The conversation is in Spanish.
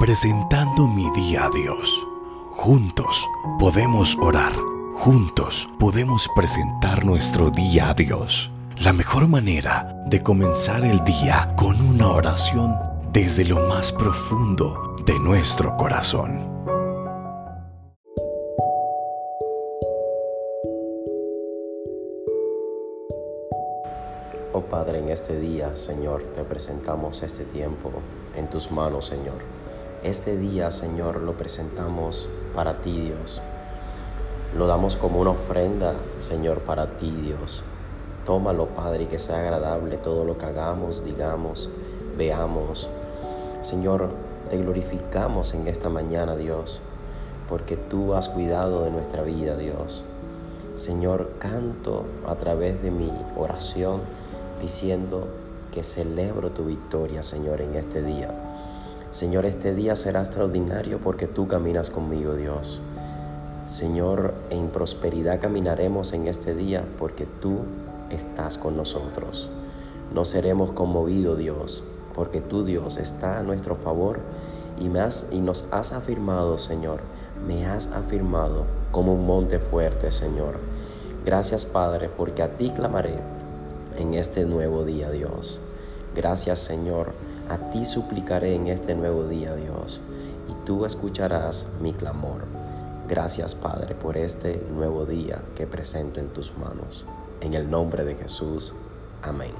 presentando mi día a Dios. Juntos podemos orar, juntos podemos presentar nuestro día a Dios. La mejor manera de comenzar el día con una oración desde lo más profundo de nuestro corazón. Oh Padre, en este día, Señor, te presentamos este tiempo en tus manos, Señor. Este día, Señor, lo presentamos para ti, Dios. Lo damos como una ofrenda, Señor, para ti, Dios. Tómalo, Padre, y que sea agradable todo lo que hagamos, digamos, veamos. Señor, te glorificamos en esta mañana, Dios, porque tú has cuidado de nuestra vida, Dios. Señor, canto a través de mi oración diciendo que celebro tu victoria, Señor, en este día. Señor, este día será extraordinario porque tú caminas conmigo, Dios. Señor, en prosperidad caminaremos en este día porque tú estás con nosotros. No seremos conmovidos, Dios, porque tú, Dios, está a nuestro favor y, me y nos has afirmado, Señor, me has afirmado como un monte fuerte, Señor. Gracias, Padre, porque a ti clamaré en este nuevo día, Dios. Gracias, Señor. A ti suplicaré en este nuevo día, Dios, y tú escucharás mi clamor. Gracias, Padre, por este nuevo día que presento en tus manos. En el nombre de Jesús. Amén.